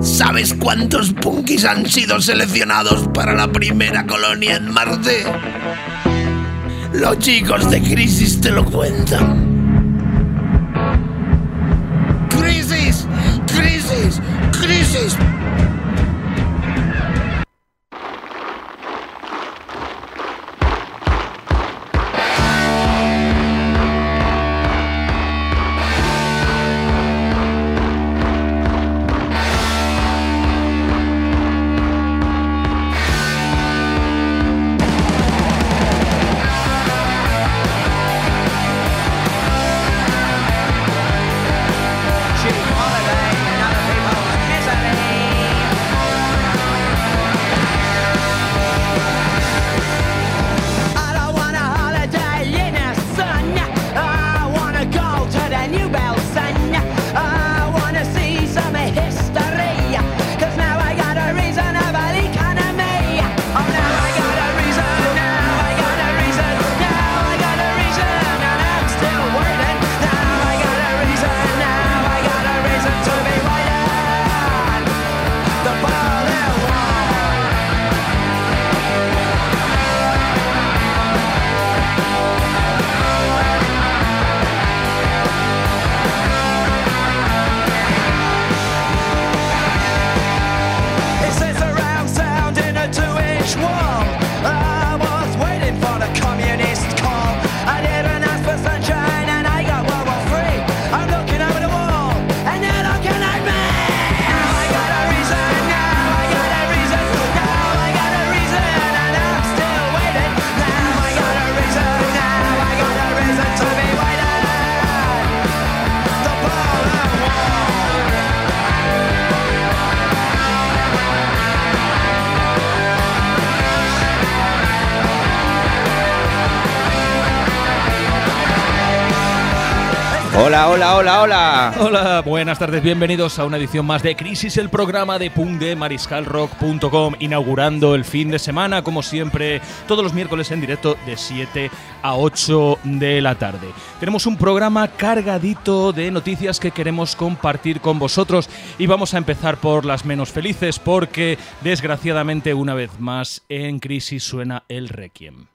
¿Sabes cuántos punkis han sido seleccionados para la primera colonia en Marte? Los chicos de Crisis te lo cuentan. Hola, hola, hola, hola. Hola, buenas tardes, bienvenidos a una edición más de Crisis, el programa de punk de mariscalrock.com, inaugurando el fin de semana, como siempre, todos los miércoles en directo de 7 a 8 de la tarde. Tenemos un programa cargadito de noticias que queremos compartir con vosotros y vamos a empezar por las menos felices porque, desgraciadamente, una vez más, en Crisis suena el Requiem.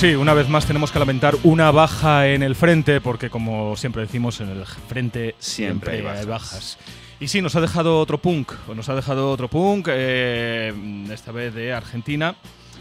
Pues sí, una vez más tenemos que lamentar una baja en el frente, porque como siempre decimos, en el frente siempre, Siempre hay hay bajas. Y sí, nos ha dejado otro punk, nos ha dejado otro punk, eh, esta vez de Argentina.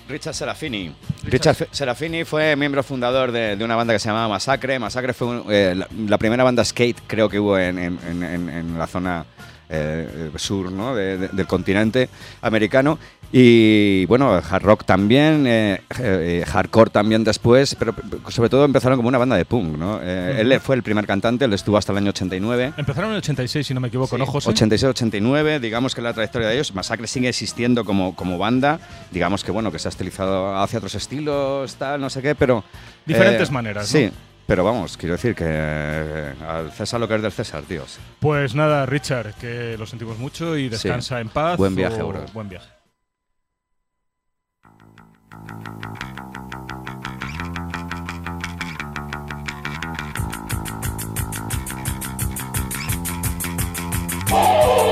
Richard Serafini. Richard Serafini fue miembro fundador de, de una banda que se llamaba Masacre. Masacre fue un- eh, la, la primera banda skate, creo que hubo en, en- en- en- en la zona eh, sur ¿no? de- de- del continente americano. Y bueno, hard rock también, eh, eh, hardcore también después, pero sobre todo empezaron como una banda de punk. ¿no? Eh, Él fue el primer cantante, él estuvo hasta el año 89. Empezaron en el 86, si no me equivoco, Sí, ¿no, José? 86-89, digamos que la trayectoria de ellos, Masacre sigue existiendo como, como banda, digamos que bueno, que se ha estilizado hacia otros estilos, tal, no sé qué, pero... Diferentes maneras, ¿no? Sí, pero vamos, quiero decir que eh, al César lo que es del César, tíos. Pues nada, Richard, que lo sentimos mucho y descansa en paz. Buen viaje, o... Buen viaje. ¡Oh!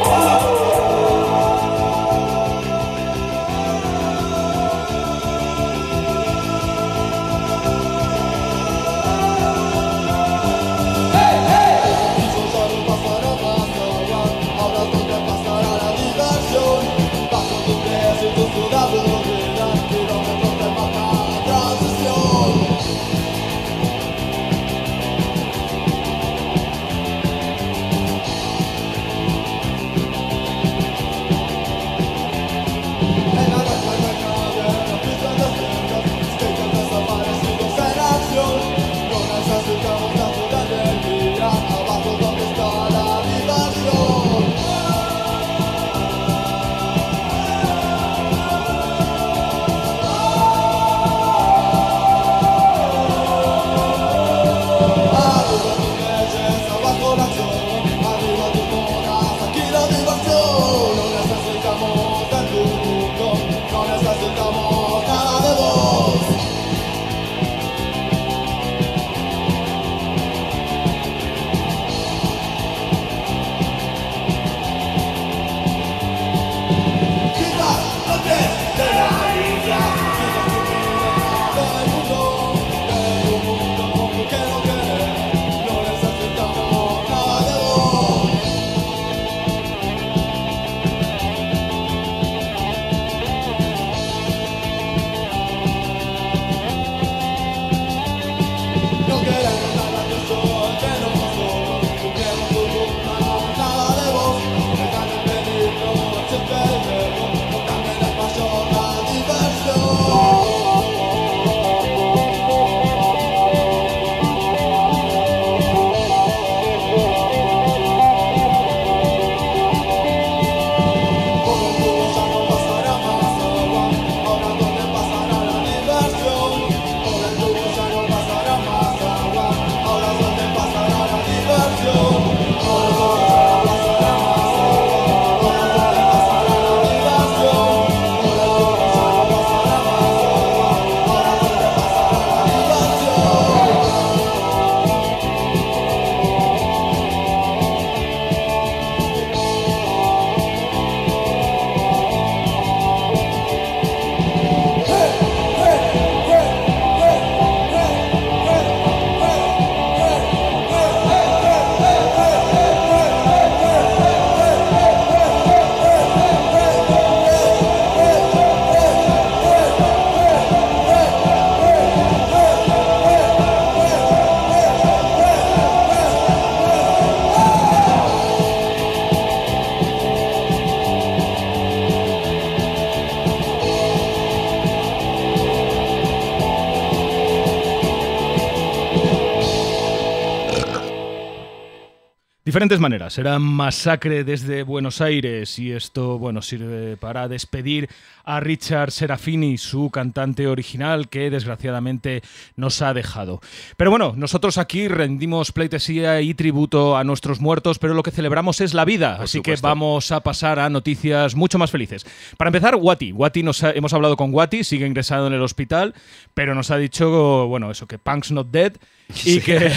Diferentes maneras. Era masacre desde Buenos Aires y esto, bueno, sirve para despedir a Richard Serafini, su cantante original, que desgraciadamente nos ha dejado. Pero bueno, nosotros aquí rendimos pleitesía y tributo a nuestros muertos, pero lo que celebramos es la vida, así que vamos a pasar a noticias mucho más felices. Para empezar, Wati. Wati nos hemos hablado con Wati, sigue ingresado en el hospital, pero nos ha dicho, bueno, eso, que Punk's not dead y que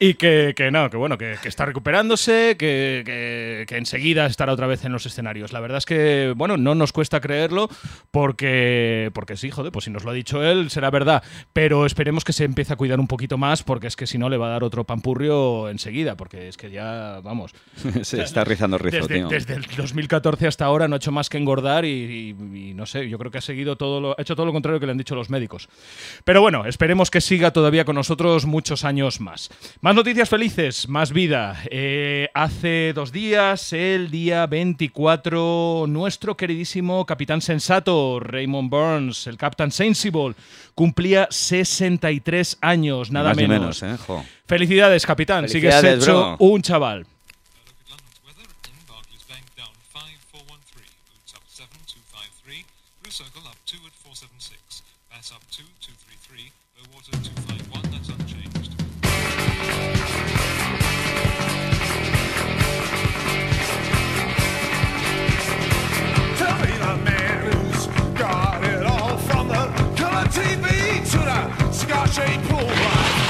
y que, no, que bueno, que, está recuperándose, que, enseguida estará otra vez en los escenarios. La verdad es que, bueno, no nos cuesta creerlo porque, porque sí, joder, pues si nos lo ha dicho él, será verdad. Pero esperemos que se empiece a cuidar un poquito más porque es que si no le va a dar otro pampurrio enseguida, porque es que ya, vamos. se está rizando el rizo, desde, desde, el 2014 hasta ahora no ha hecho más que engordar y, no sé, yo creo que ha seguido todo lo, ha hecho todo lo contrario que le han dicho los médicos. Pero bueno, esperemos que siga todavía con nosotros muchos años más. Más noticias felices, más vida. Eh, hace dos días, el día 24, nuestro queridísimo capitán sensato, Raymond Burns, el Captain Sensible, cumplía 63 años, nada menos. ¿eh? Felicidades, capitán. Sigues hecho un chaval. to the cigar shaped pullback.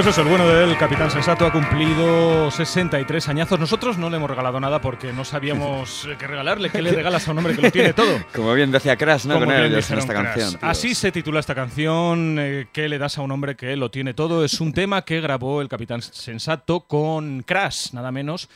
Pues eso, el bueno del Capitán Sensato ha cumplido 63 añazos. Nosotros no le hemos regalado nada porque no sabíamos qué regalarle. ¿Qué le regalas a un hombre que lo tiene todo? Como bien decía Crash, ¿no? Con él, esta canción. Así se titula esta canción, eh, ¿Qué le das a un hombre que lo tiene todo? Es un tema que grabó el Capitán Sensato con Crash, nada menos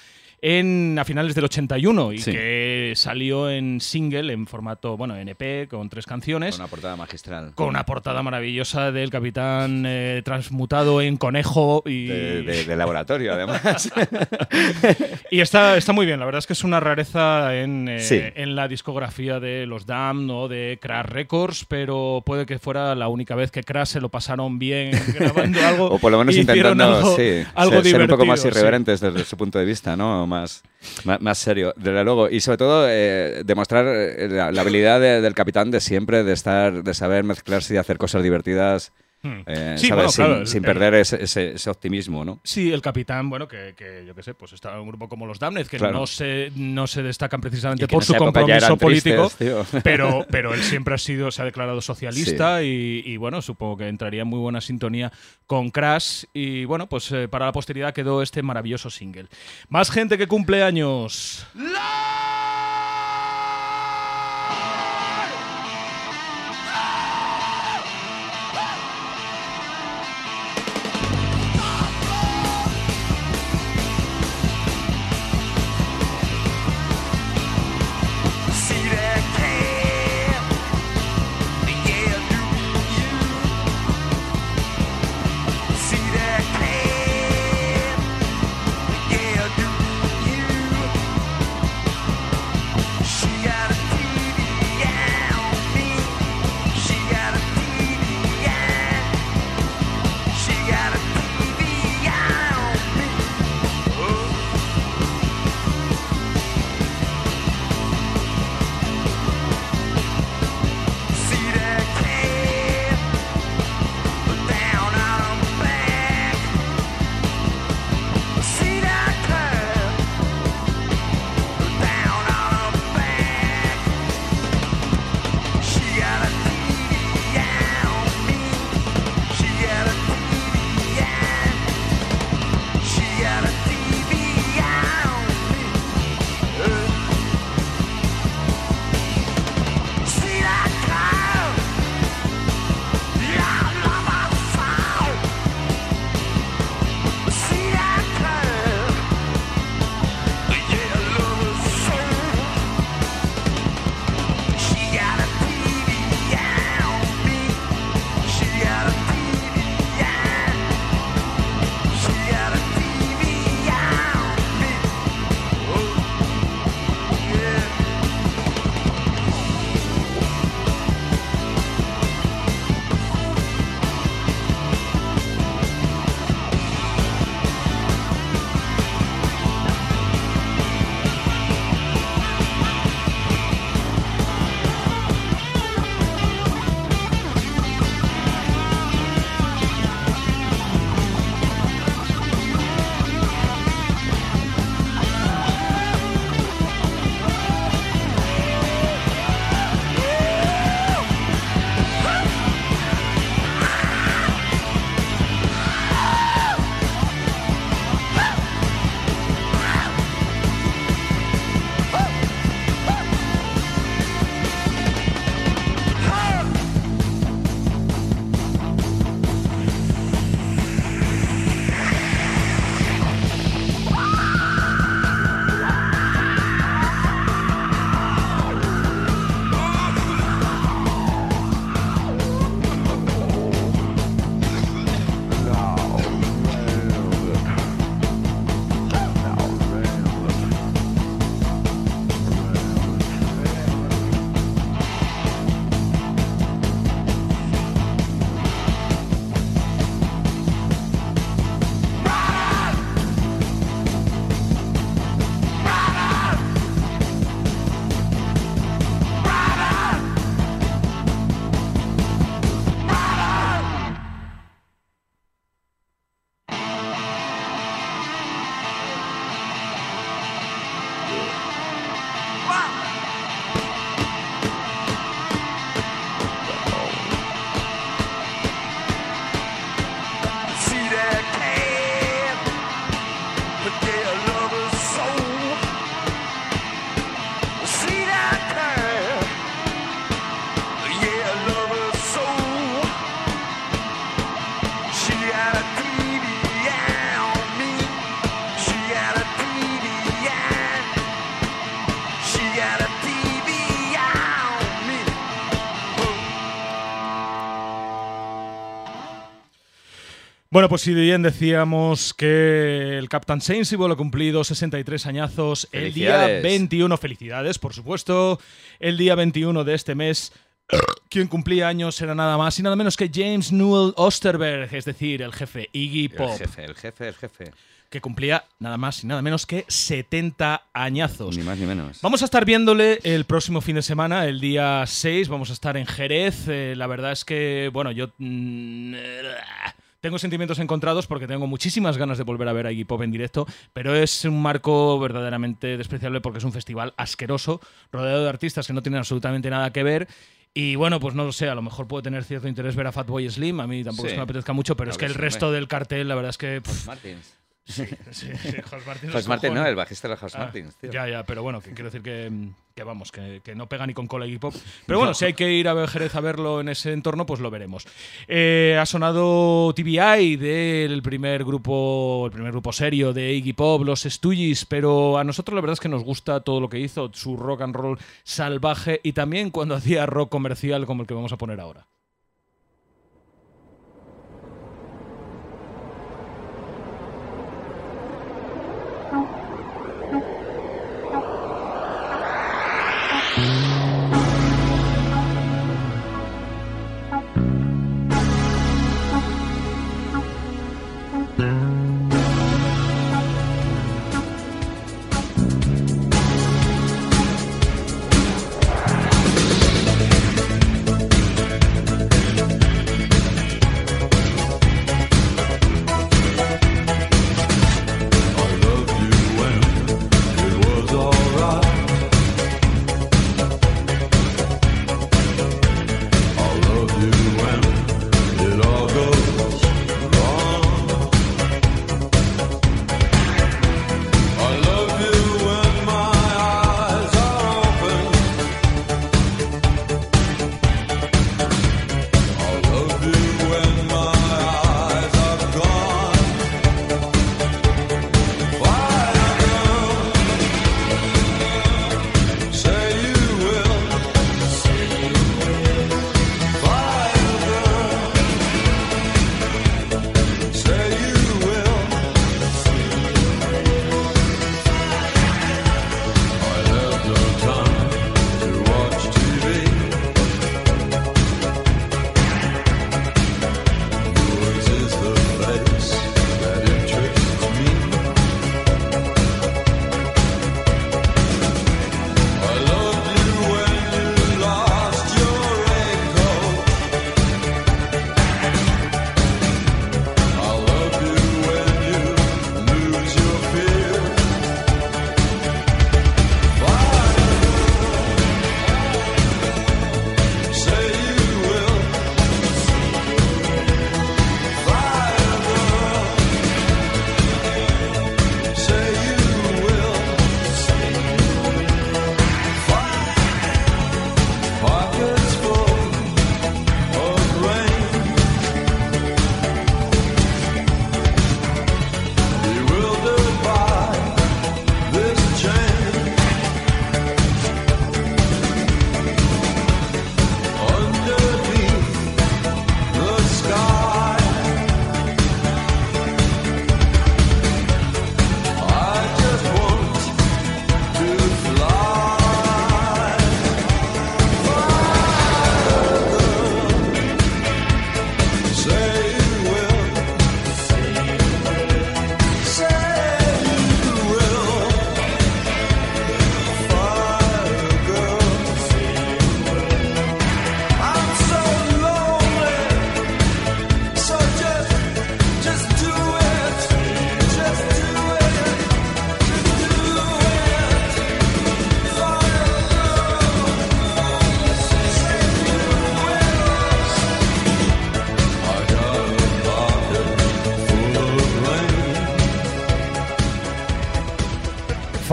en, a finales del 81 y Sí. que salió en single, en formato, bueno, NP, con tres canciones. Con una portada magistral. Con una portada maravillosa del capitán eh, transmutado en conejo y, De, de- de laboratorio, además. y está, está muy bien. La verdad es que es una rareza en, eh, Sí. en la discografía de los Damned o de Crash Records, pero puede que fuera la única vez que Crash se lo pasaron bien grabando algo. o por lo menos intentando algo, sí, algo ser, ser un poco más irreverentes desde su punto de vista, ¿no? Más, más, serio, desde luego. Y sobre todo, eh, demostrar eh, la, habilidad de- del capitán de siempre, de estar, de saber mezclarse y hacer cosas divertidas. Eh, Sí, ¿sabes? bueno, sin, claro, el- perder ese, ese- ese optimismo, ¿no? Sí, el capitán, bueno, que, que yo qué sé, pues está en un grupo como los Damned, que Claro. no, se, no se destacan precisamente por su compromiso político, tristes, pero, pero él siempre ha sido, se ha declarado socialista y, y, bueno, supongo que entraría en muy buena sintonía con Crash y bueno, pues eh, para la posteridad quedó este maravilloso single. Más gente que cumple años. Bueno, pues si bien decíamos que el Captain Sensible ha cumplido 63 añazos el día Felicidades. 21, felicidades, por supuesto, el día 21 de este mes, quien cumplía años era nada más y nada menos que James Newell Osterberg, es decir, el jefe Iggy Pop, El jefe, el jefe, el jefe. que cumplía nada más y nada menos que 70 añazos. Ni más ni menos. Vamos a estar viéndole el próximo fin de semana, el día 6, vamos a estar en Jerez. Eh, la verdad es que, bueno, yo mm, tengo sentimientos encontrados porque tengo muchísimas ganas de volver a ver a Iggy Pop en directo, pero es un marco verdaderamente despreciable porque es un festival asqueroso, rodeado de artistas que no tienen absolutamente nada que ver. Y bueno, pues no lo sé, a lo mejor puede tener cierto interés ver a Fatboy Slim, a mí tampoco es Sí. que me apetezca mucho, pero es que el resto del cartel, la verdad es que... pff, Martins. sí, sí, Jos Martins Jos los Martin, no, el bajista de Jos Ah, Martins, tío. Ya, ya, pero bueno, que quiero decir que, que vamos, que, que no pega ni con cola Iggy Pop. Pero bueno, si hay que ir a Jerez a verlo en ese entorno, pues lo veremos. Eh, ha sonado TBI del primer grupo, el primer grupo serio de Iggy Pop, los Stooges, pero a nosotros la verdad es que nos gusta todo lo que hizo, su rock and roll salvaje y también cuando hacía rock comercial como el que vamos a poner ahora.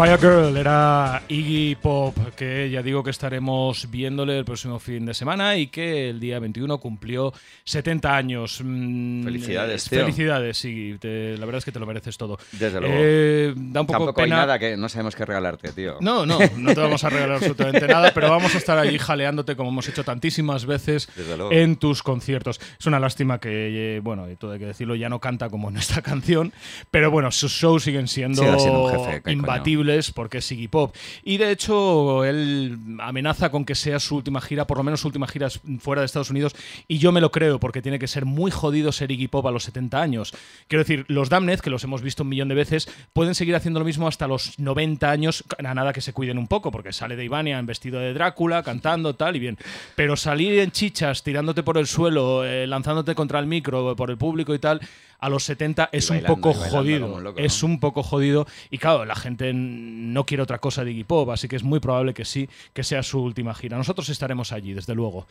Fire Girl era Iggy Pop, que ya digo que estaremos viéndole el próximo fin de semana y que el día 21 cumplió 70 años. Mm, Felicidades, tío. Felicidades, Iggy. Te- la verdad es que te lo mereces todo. Desde luego. Eh, da un poco Tampoco pena. hay nada que no sabemos qué regalarte, tío. No, no, no te vamos a regalar absolutamente nada, pero vamos a estar allí jaleándote como hemos hecho tantísimas veces luego. en tus conciertos. Es una lástima que, eh, bueno, y todo hay que decirlo, ya no canta como en esta canción, pero bueno, sus shows siguen siendo, jefe, imbatibles porque es Iggy Pop. Y de hecho, él amenaza con que sea su última gira, por lo menos su última gira fuera de Estados Unidos, y yo me lo creo, porque tiene que ser muy jodido ser Iggy Pop a los 70 años. Quiero decir, los Damned, que los hemos visto un millón de veces, pueden seguir haciendo lo mismo hasta los 90 años, a nada que se cuiden un poco, porque sale de Ivania en vestido de Drácula, cantando, tal y bien. Pero salir en chichas, tirándote por el suelo, eh, lanzándote contra el micro, por el público y tal, a los 70 es un poco jodido. es un poco jodido. Y claro, la gente no quiere otra cosa de Iggy Pop, así que es muy probable que sí, que sea su última gira. Nosotros estaremos allí, desde luego.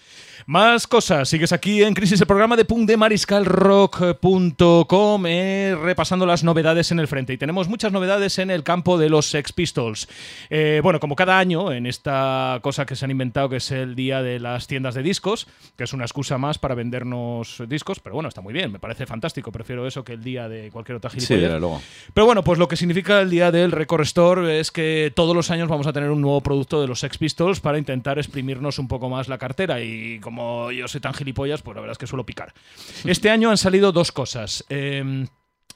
Más cosas. Sigues aquí en Crisis, el programa de punk de mariscalrock.com, eh, repasando las novedades en el frente. Y tenemos muchas novedades en el campo de los Sex Pistols. Eh, bueno, como cada año, en esta cosa que se han inventado, que es el día de las tiendas de discos, que es una excusa más para vendernos discos, pero bueno, está muy bien, me parece fantástico. Prefiero eso que el día de cualquier otra Sí, gilipollez. desde luego. Pero bueno, pues lo que significa el día del Record Store es que todos los años vamos a tener un nuevo producto de los Sex Pistols para intentar exprimirnos un poco más la cartera. Y como yo soy tan gilipollas, pues la verdad es que suelo picar. Este año han salido dos cosas. Em,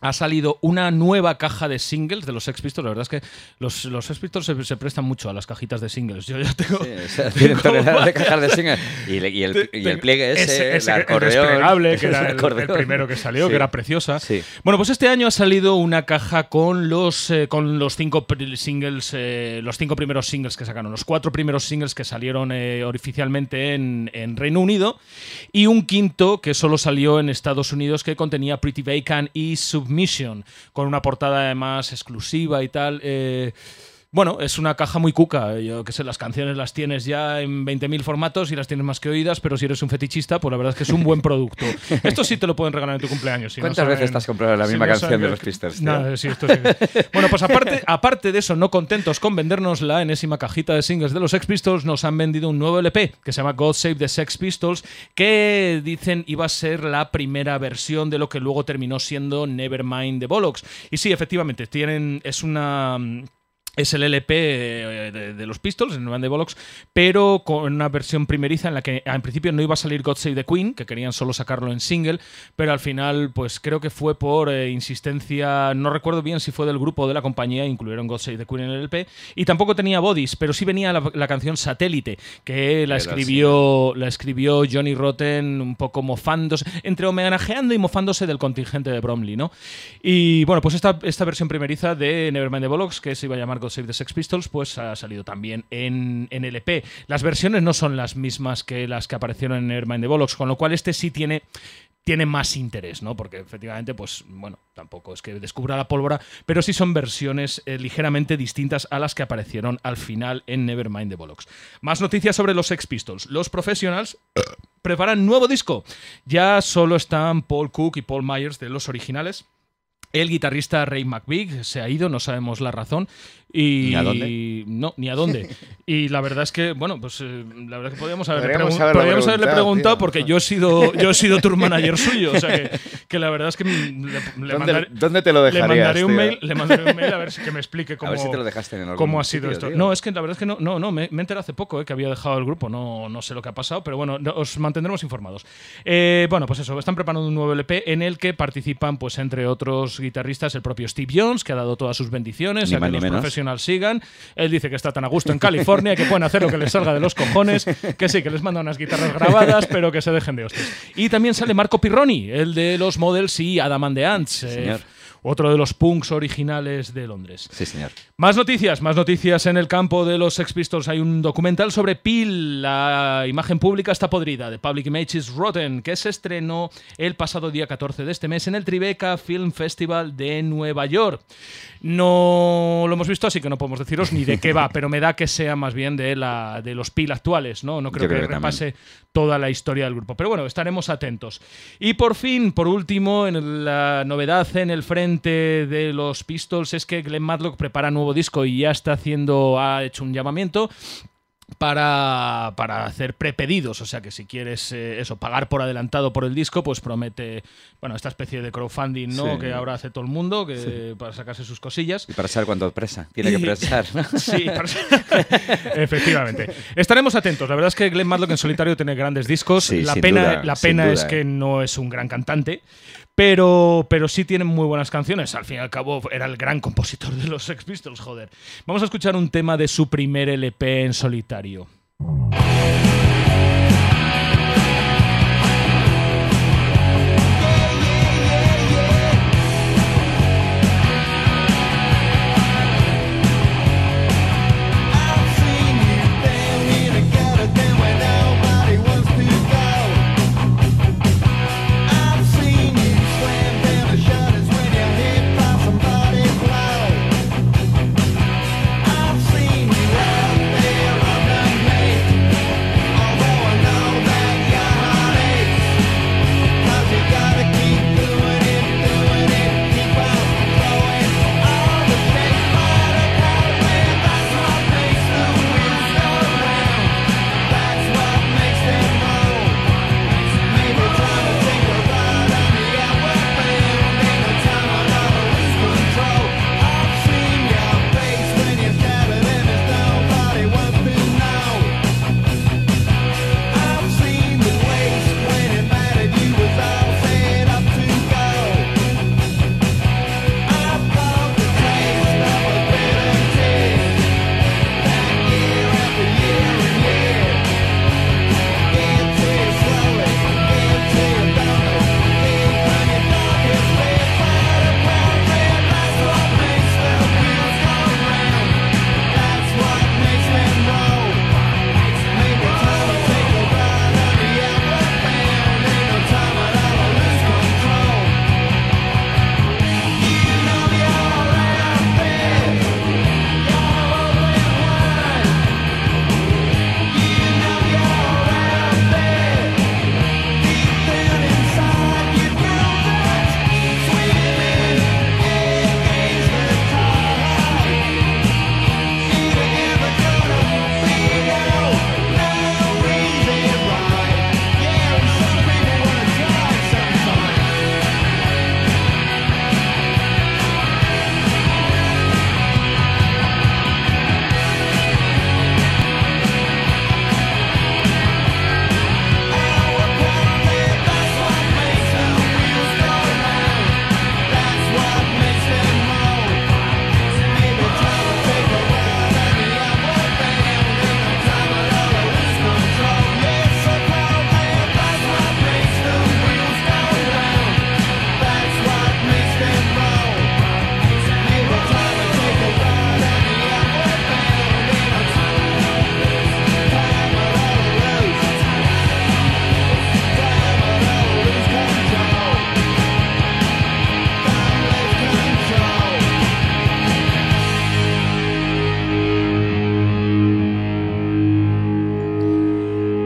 ha salido una nueva caja de singles de los Sex Pistols. La verdad es que los, los Sex Pistols se, se prestan mucho a las cajitas de singles. Yo ya tengo. Sí, o sea, tienen toneladas de cajas de single. Y, el, y el pliegue ese, ese- el el acordeón. desplegable, que era el, el primero que salió, Sí. que era preciosa. Sí. Bueno, pues este año ha salido una caja con los, eh, con los cinco singles, eh, los cinco primeros singles que sacaron, los cuatro primeros singles que salieron eh, oficialmente en, en Reino Unido y un quinto que solo salió en Estados Unidos que contenía Pretty Vacant y Submission, con una portada además exclusiva y tal. eh, bueno, es una caja muy cuca. Yo que sé, las canciones las tienes ya en 20.000 formatos y las tienes más que oídas, pero si eres un fetichista, pues la verdad es que es un buen producto. Esto sí te lo pueden regalar en tu cumpleaños. si no ¿Cuántas veces has comprado la si misma no canción de los? No, sí, esto sí. Bueno, pues aparte, aparte de eso, no contentos con vendernos la enésima cajita de singles de los Sex Pistols, nos han vendido un nuevo LP que se llama God Save the Sex Pistols, que dicen iba a ser la primera versión de lo que luego terminó siendo Nevermind the Bollocks. Y sí, efectivamente, tienen, es una... es el LP eh, de, de los Pistols, en Band de Bollocks, pero con una versión primeriza en la que en principio no iba a salir God Save the Queen, que querían solo sacarlo en single, pero al final, pues creo que fue por eh, insistencia, no recuerdo bien si fue del grupo o de la compañía, incluyeron God Save the Queen en el LP, y tampoco tenía bodies, pero sí venía la, la canción Satélite, que la escribió, la escribió Johnny Rotten un poco mofándose, entre homenajeando y mofándose del contingente de Bromley, ¿no? Y bueno, pues esta, esta versión primeriza de Nevermind the Bollocks, que se iba a llamar God Save the Sex Pistols, pues ha salido también en, en LP. Las versiones no son las mismas que las que aparecieron en Nevermind the Bollocks, con lo cual este sí tiene tiene más interés, ¿no? Porque efectivamente, pues bueno, tampoco es que descubra la pólvora, pero sí son versiones eh, ligeramente distintas a las que aparecieron al final en Nevermind the Bollocks. Más noticias sobre los Sex Pistols. Los Professionals preparan nuevo disco. Ya solo están Paul Cook y Paul Myers de los originales. El guitarrista Ray McVig se ha ido, no sabemos la razón. Y ¿Ni a dónde? No, ni a dónde. y la verdad es que, bueno, pues eh, la verdad es que podríamos haberle, Podríamos pregun- haberle podríamos haberle preguntado, tío. porque yo he sido yo he sido tour manager suyo. O sea que, que la verdad es que le, le ¿Dónde, mandaré, dónde te lo le dejarías, mandaré un tío? mail, le mandaré un mail a ver si que me explique cómo, A ver si te lo dejaste en cómo ha sido esto. No, es que la verdad es que no, no, no me, me he enterado hace poco eh, que había dejado el grupo. No, no sé lo que ha pasado, pero bueno, no- os mantendremos informados. Eh, bueno, pues eso, están preparando un nuevo LP en el que participan, pues entre otros guitarristas, el propio Steve Jones, que ha dado todas sus bendiciones, Ni a que los menos. Sigan. Él dice que está tan a gusto en California que pueden hacer lo que les salga de los cojones, que sí, que les manda unas guitarras grabadas, pero que se dejen de hostias. Y también sale Marco Pirroni, el de los Models y Adam and the Ants. eh, otro de los punks originales de Londres. Sí, señor. Más noticias, más noticias en el campo de los Sex Pistols. Hay un documental sobre Peel, la imagen pública está podrida, de Public Image is Rotten, que se estrenó el pasado día 14 de este mes en el Tribeca Film Festival de Nueva York. No lo hemos visto, así que no podemos deciros ni de qué va, pero me da que sea más bien de, la, de los Peel actuales, ¿no? No creo que, repase toda la historia del grupo. Pero bueno, estaremos atentos. Y por fin, por último, en la novedad en el frente de los Pistols es que Glenn Matlock prepara nuevo disco y ya está haciendo, ha hecho un llamamiento para, para hacer prepedidos, o sea que si quieres eh, eso, pagar por adelantado por el disco, pues promete, bueno, esta especie de crowdfunding, ¿no? Sí. Que ahora hace todo el mundo, que para sacarse sus cosillas. Y para saber cuánto presa. Tiene que presar. ¿no? Sí, para- efectivamente. Estaremos atentos. La verdad es que Glenn Matlock en solitario tiene grandes discos. Sí, la pena, duda, la pena es eh. que no es un gran cantante. Pero, pero sí tiene muy buenas canciones. Al fin y al cabo, era el gran compositor de los Sex Pistols, joder. Vamos a escuchar un tema de su primer LP en solitario.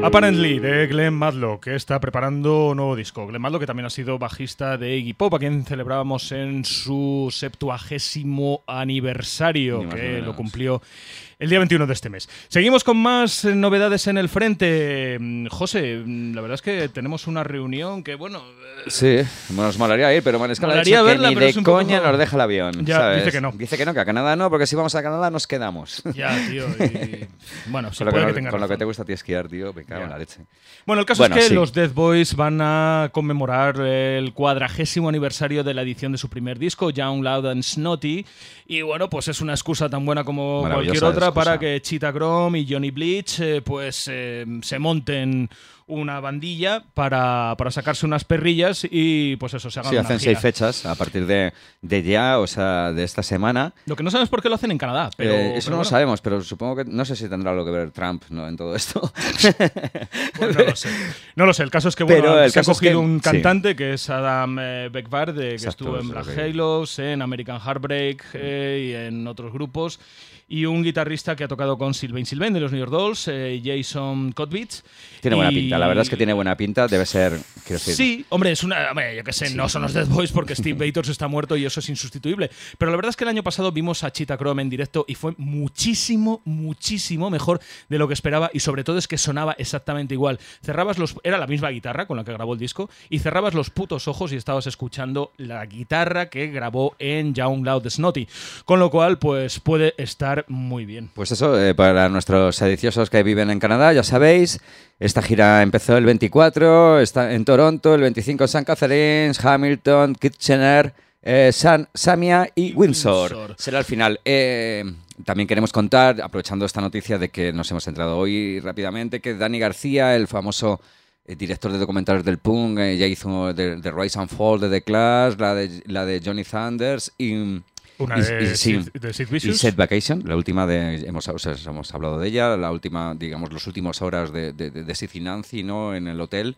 Apparently, they de Glenn Matlock, que está preparando nuevo disco. Glenn Matlock, que también ha sido bajista de Iggy Pop, a quien celebrábamos en su septuagésimo aniversario, Ni que lo cumplió el día 21 de este mes. Seguimos con más eh, novedades en el frente. Mm, José, mm, la verdad es que tenemos una reunión que, bueno, eh, Sí, nos molaría ir, pero Manescal ha dicho que verla, ni de un poco- coña nos deja el avión. Ya, ¿sabes? dice que no. Dice que no, que a Canadá no, porque si vamos a Canadá nos quedamos. ya, tío. y- bueno, se con lo, puede que, que tenga con lo que te gusta a ti esquiar, tío, me cago en la leche. Bueno, el caso Bueno, es que sí. los Death Boys van a conmemorar el cuadragésimo aniversario de la edición de su primer disco, Young, Loud and Snotty. Y bueno, pues es una excusa tan buena como cualquier otra excusa. para que Cheetah Chrome y Johnny Bleach eh, pues eh, se monten una bandilla para, para sacarse unas perrillas y pues eso, se hagan Sí, una hacen gira. seis fechas a partir de, de ya, o sea, de esta semana. Lo que no sabemos por qué lo hacen en Canadá. Pero, Eh, eso pero no lo sabemos, pero supongo que no sé si tendrá algo que ver Trump ¿no? en todo esto. pues no lo sé. No lo sé. El caso es que bueno, Pero el se ha es cogido que- un sí. cantante que es Adam eh, que Exacto, estuvo en Black Halos, en American Heartbreak eh, y en otros grupos. Y un guitarrista que ha tocado con Sylvain Sylvain de los New York Dolls, eh, Jason Kotwitz. Tiene buena pinta, la verdad es que tiene buena pinta, debe ser, quiero decir, Sí, hombre, es una. Hombre, yo qué sé, no son los Dead Boys porque Steve Bators está muerto y eso es insustituible. Pero la verdad es que el año pasado vimos a Cheetah Chrome en directo y fue muchísimo, muchísimo mejor de lo que esperaba y sobre todo es que sonaba exactamente igual. Cerrabas los. Era la misma guitarra con la que grabó el disco y cerrabas los putos ojos y estabas escuchando la guitarra que grabó en Young Loud Snotty. Con lo cual, pues puede estar muy bien. Pues eso, eh, para nuestros sediciosos que viven en Canadá, ya sabéis, esta gira empezó el 24, está en Toronto, el 25 en San Catharines, Hamilton, Kitchener, eh, San, Samia y Windsor. Windsor. Será el final. Eh, también queremos contar, aprovechando esta noticia de que nos hemos entrado hoy rápidamente, que Dani García, el famoso director de documentales del punk, eh, ya hizo The, The Rise and Fall de The Clash, la de, la de Johnny Thunders y... Una y- de, y- sí. De Sid Y Vicious. Set Vacation, la última de. Hemos, o sea, hemos hablado de ella, la última, digamos, las últimas horas de, de, de, de y Nancy, ¿no? En el hotel.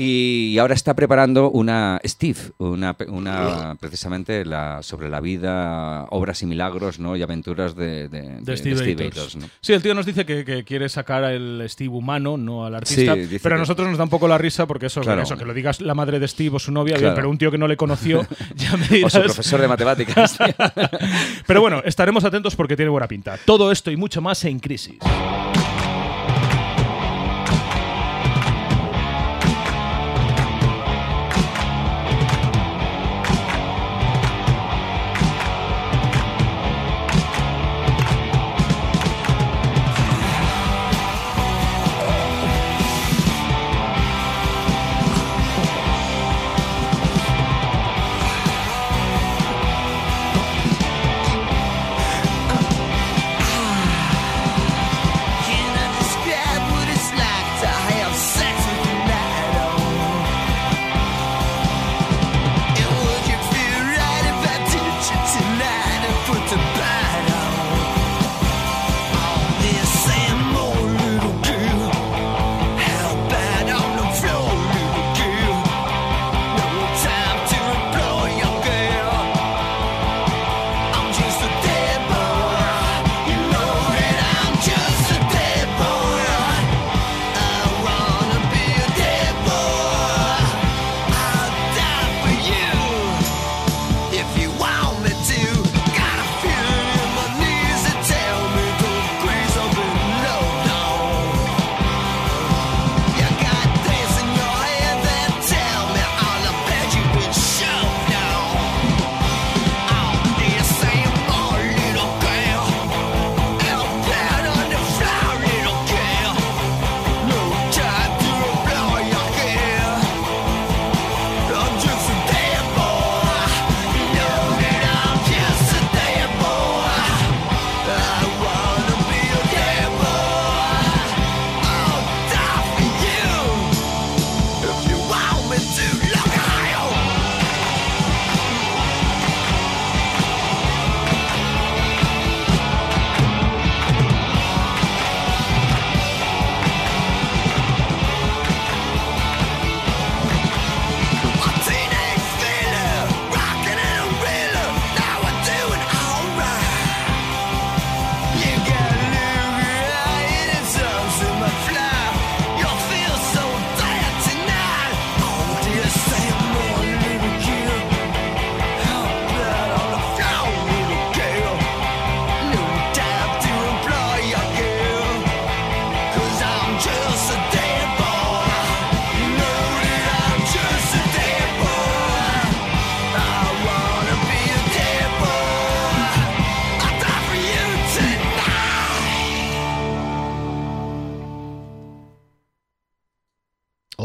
Y ahora está preparando una Steve, una, una precisamente la, sobre la vida, obras y milagros, ¿no? Y aventuras de, de, de Steve, Bators. Bators, ¿no? Sí, el tío nos dice que, que quiere sacar al Steve humano, no al artista. Sí, pero a que- nosotros nos da un poco la risa porque eso, Claro. eso que lo digas la madre de Steve o su novia, Claro. pero un tío que no le conoció, ya me O dirás. su profesor de matemáticas. Pero bueno, estaremos atentos porque tiene buena pinta. Todo esto y mucho más en Crisis.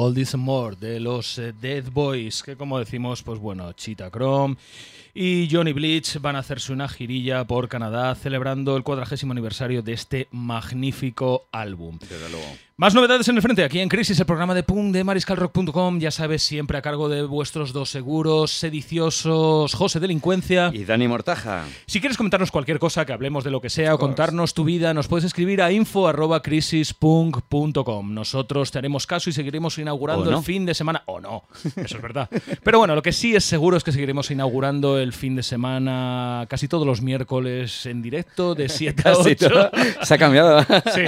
All This More de los eh, Dead Boys, que como decimos, pues bueno, Cheetah Chrome y Johnny Bleach van a hacerse una girilla por Canadá celebrando el cuadragésimo aniversario de este magnífico álbum. Más novedades en el frente, aquí en Crisis, el programa de punk de mariscalrock.com, ya sabes, siempre a cargo de vuestros dos seguros sediciosos, José Delincuencia. Y Dani Mortaja. Si quieres comentarnos cualquier cosa, que hablemos de lo que sea, o contarnos tu vida, nos puedes escribir a info.crisispunk.com. Nosotros te haremos caso y seguiremos inaugurando inaugurando ¿O no? el fin de semana. O no, eso es verdad. Pero bueno, lo que sí es seguro es que seguiremos inaugurando el fin de semana casi todos los miércoles en directo de 7 a Casi 8. todo. Se ha cambiado. Sí,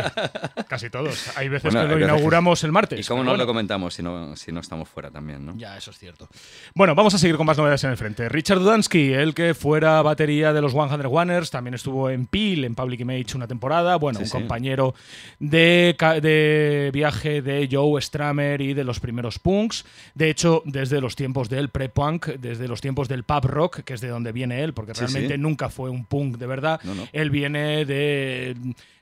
casi todos. Hay veces Bueno, que lo inauguramos el martes. ¿Y cómo no bueno. lo comentamos si no, si no estamos fuera también, no? Ya, eso es cierto. Bueno, vamos a seguir con más novedades en el frente. Richard Dudansky, el que fuera batería de los 100 Oneers, también estuvo en Peel, en Public Image una temporada. Bueno, Sí, un sí. compañero de, de viaje de Joe Stramer y de los primeros punks. De hecho, desde los tiempos del pre-punk, desde los tiempos del pub rock, que es de donde viene él, porque realmente sí. nunca fue un punk de verdad. No, no. Él viene de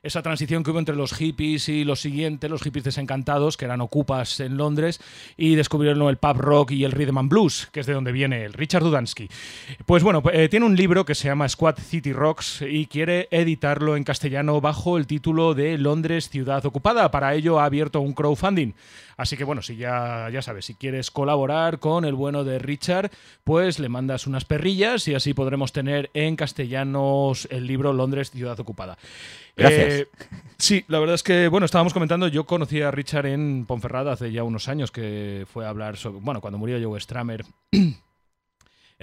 esa transición que hubo entre los hippies y los siguientes, los hippies desencantados, que eran ocupas en Londres, y descubrieron el pub rock y el rhythm and blues, que es de donde viene él, Richard Dudansky. Pues bueno, eh, tiene un libro que se llama Squad City Rocks y quiere editarlo en castellano bajo el título de Londres Ciudad Ocupada. Para ello ha abierto un crowdfunding. Así que bueno, si ya, ya sabes, si quieres colaborar con el bueno de Richard, pues le mandas unas perrillas y así podremos tener en castellanos el libro Londres Ciudad Ocupada. Gracias. Eh, sí, la verdad es que, bueno, estábamos comentando, yo conocí a Richard en Ponferrada hace ya unos años, que fue a hablar sobre, bueno, cuando murió Joe Stramer.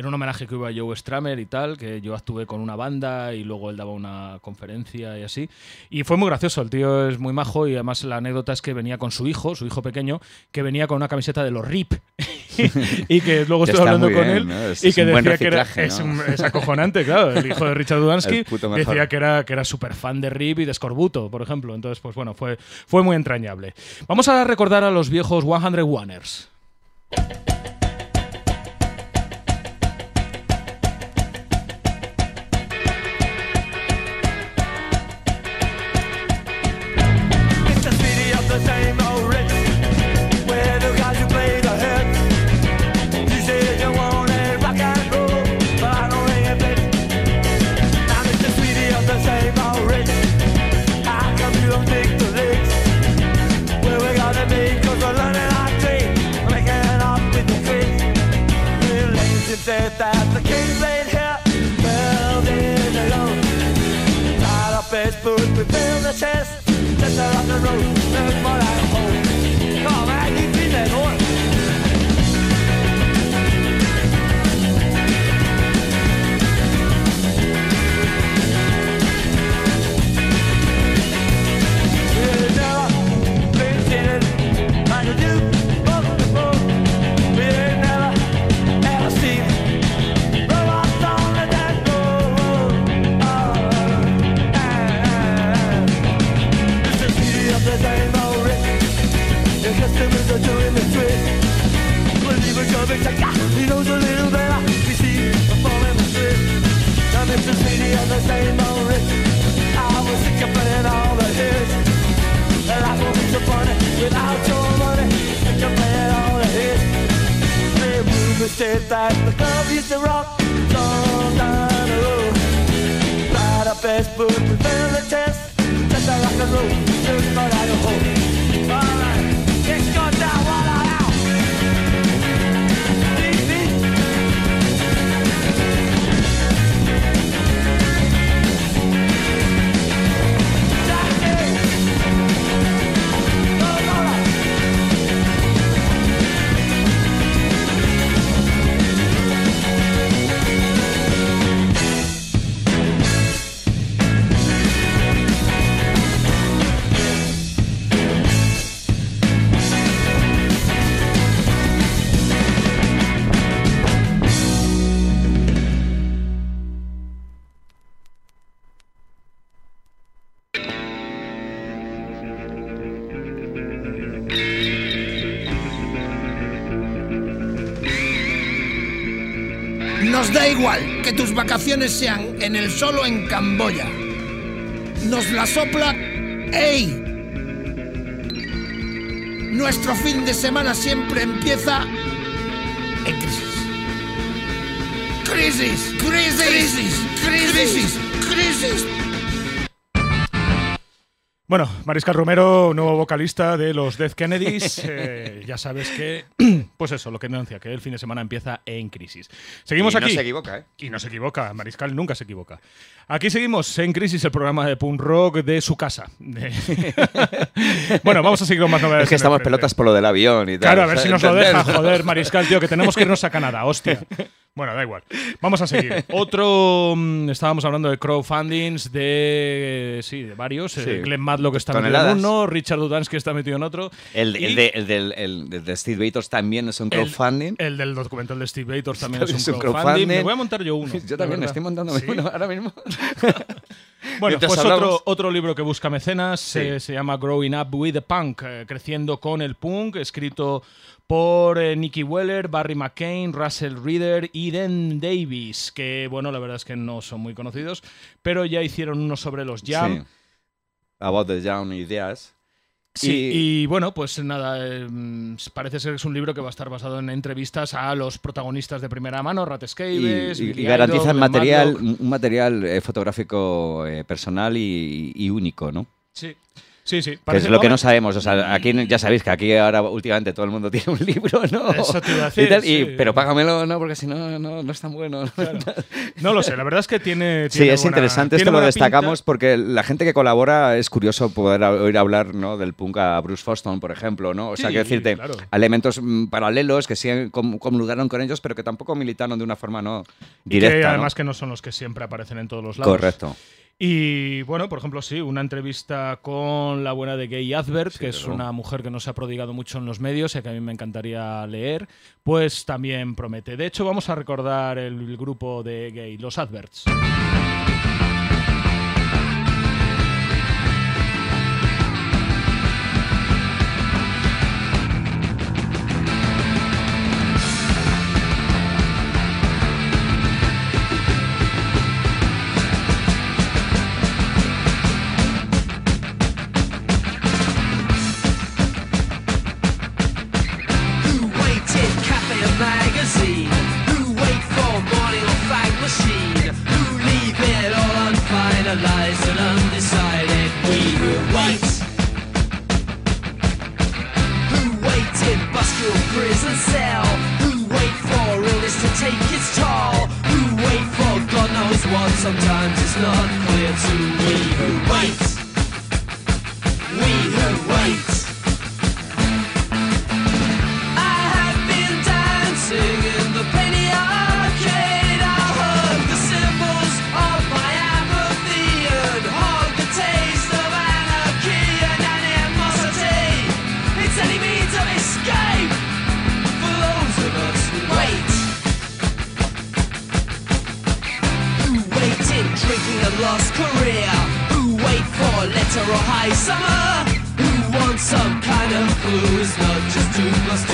Era un homenaje que hubo a Joe Stramer y tal, que yo actué con una banda y luego él daba una conferencia y así. Y fue muy gracioso, el tío es muy majo y además la anécdota es que venía con su hijo, su hijo pequeño, que venía con una camiseta de los RIP. y que luego está hablando con él ¿no? Es- y que decía que era, es, un- es acojonante, claro, el hijo de Richard Dudansky decía que era, que era súper fan de RIP y de Scorbuto, por ejemplo. Entonces, pues bueno, fue, fue muy entrañable. Vamos a recordar a los viejos 100 Oneers. center of the road, no more the same old rich. I was sick of playing all the hits. And life won't be so funny without your money. Sick of playing all the hits. The rumor said that the club used to rock some down the road. Right up his foot, we failed the test. Just a rock and roll, sean en el solo en Camboya. Nos la sopla. ¡Ey! Nuestro fin de semana siempre empieza en crisis. Crisis, crisis, crisis, crisis, crisis. Bueno, Mariscal Romero, nuevo vocalista de los Death Kennedys. Eh, ya sabes que, pues eso, lo que denuncia, que el fin de semana empieza en crisis. Seguimos Y aquí. No se equivoca, ¿eh? Y no se equivoca, Mariscal nunca se equivoca. Aquí seguimos en Crisis, el programa de punk rock de su casa. Bueno, vamos a seguir con más novedades. Es que estamos pelotas por lo del avión y tal. Claro, a ver si nos lo deja, joder, Mariscal, tío, que tenemos que irnos a Canadá, hostia. Bueno, da igual. Vamos a seguir. Otro, mm, estábamos hablando de crowdfundings de, sí, de varios. Sí. Eh, Glenn Matlock está metido Toneladas. en uno, Richard Dudansky está metido en otro. El, y el, de, el, del, el de- de Steve Bators también es un crowdfunding. El, del documental de Steve Bators también es un, Es un crowdfunding. crowdfunding. Me voy a montar yo uno. Yo también estoy montando ¿Sí? uno ahora mismo. Bueno, pues otro, otro libro que busca mecenas Sí. eh, se llama Growing Up with the Punk, eh, Creciendo con el Punk, escrito por eh, Nicky Weller, Barry McCain, Russell Reader y Dan Davis, que bueno, la verdad es que no son muy conocidos, pero ya hicieron uno sobre los Jam. Sí. About the Jam Ideas. Sí, Y- y, bueno, pues nada, eh, mm, parece ser que es un libro que va a estar basado en entrevistas a los protagonistas de primera mano, Rat Y, Scabies, y- Billy y garantizan material, un material eh, fotográfico eh, personal y, y único, ¿no? Sí, sí, sí. Que es lo que no sabemos. O sea, aquí ya sabéis que aquí ahora últimamente todo el mundo tiene un libro, ¿no? Eso te iba a Y decir, y- sí. pero págamelo, ¿no? Porque si no, no, no es tan bueno. No lo sé, la verdad es que tiene. Sí, tiene es buena- interesante. Esto lo destacamos pinta. porque la gente que colabora es curioso poder oír hablar ¿no? del punk a Bruce Foston, por ejemplo. ¿no? O sea, Sí, quiero decirte, claro. elementos mm, paralelos que sí com- conludaron con ellos, pero que tampoco militaron de una forma no Y directa. que ¿no? además que no son los que siempre aparecen en todos los lados. Correcto. Y bueno, por ejemplo, sí, una entrevista con la buena de Gay Advert, que es una mujer que no se ha prodigado mucho en los medios y que a mí me encantaría leer, pues también promete. De hecho, vamos a recordar el grupo de Gay, los Adverts. winter or high summer. Who wants some kind of blues, not just too much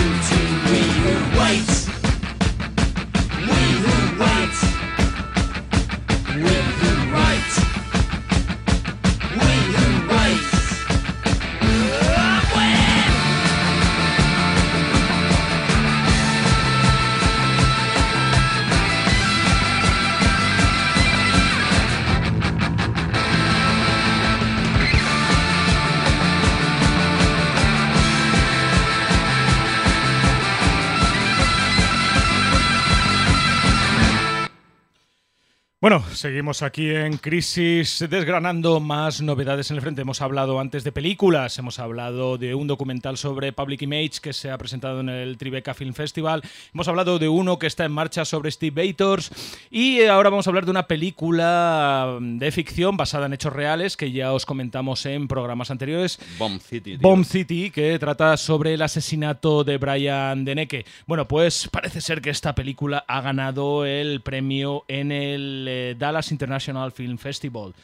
seguimos aquí en Crisis desgranando más novedades en el frente. Hemos hablado antes de películas, hemos hablado de un documental sobre Public Image que se ha presentado en el Tribeca Film Festival, hemos hablado de uno que está en marcha sobre Steve Bators y eh, ahora vamos a hablar de una película mm, de ficción basada en hechos reales que ya os comentamos en programas anteriores. Bomb City. tío. Bomb City, que trata sobre el asesinato de Brian Deneke. Bueno, pues parece ser que esta película ha ganado el premio en el eh, Dallas International Film Festival.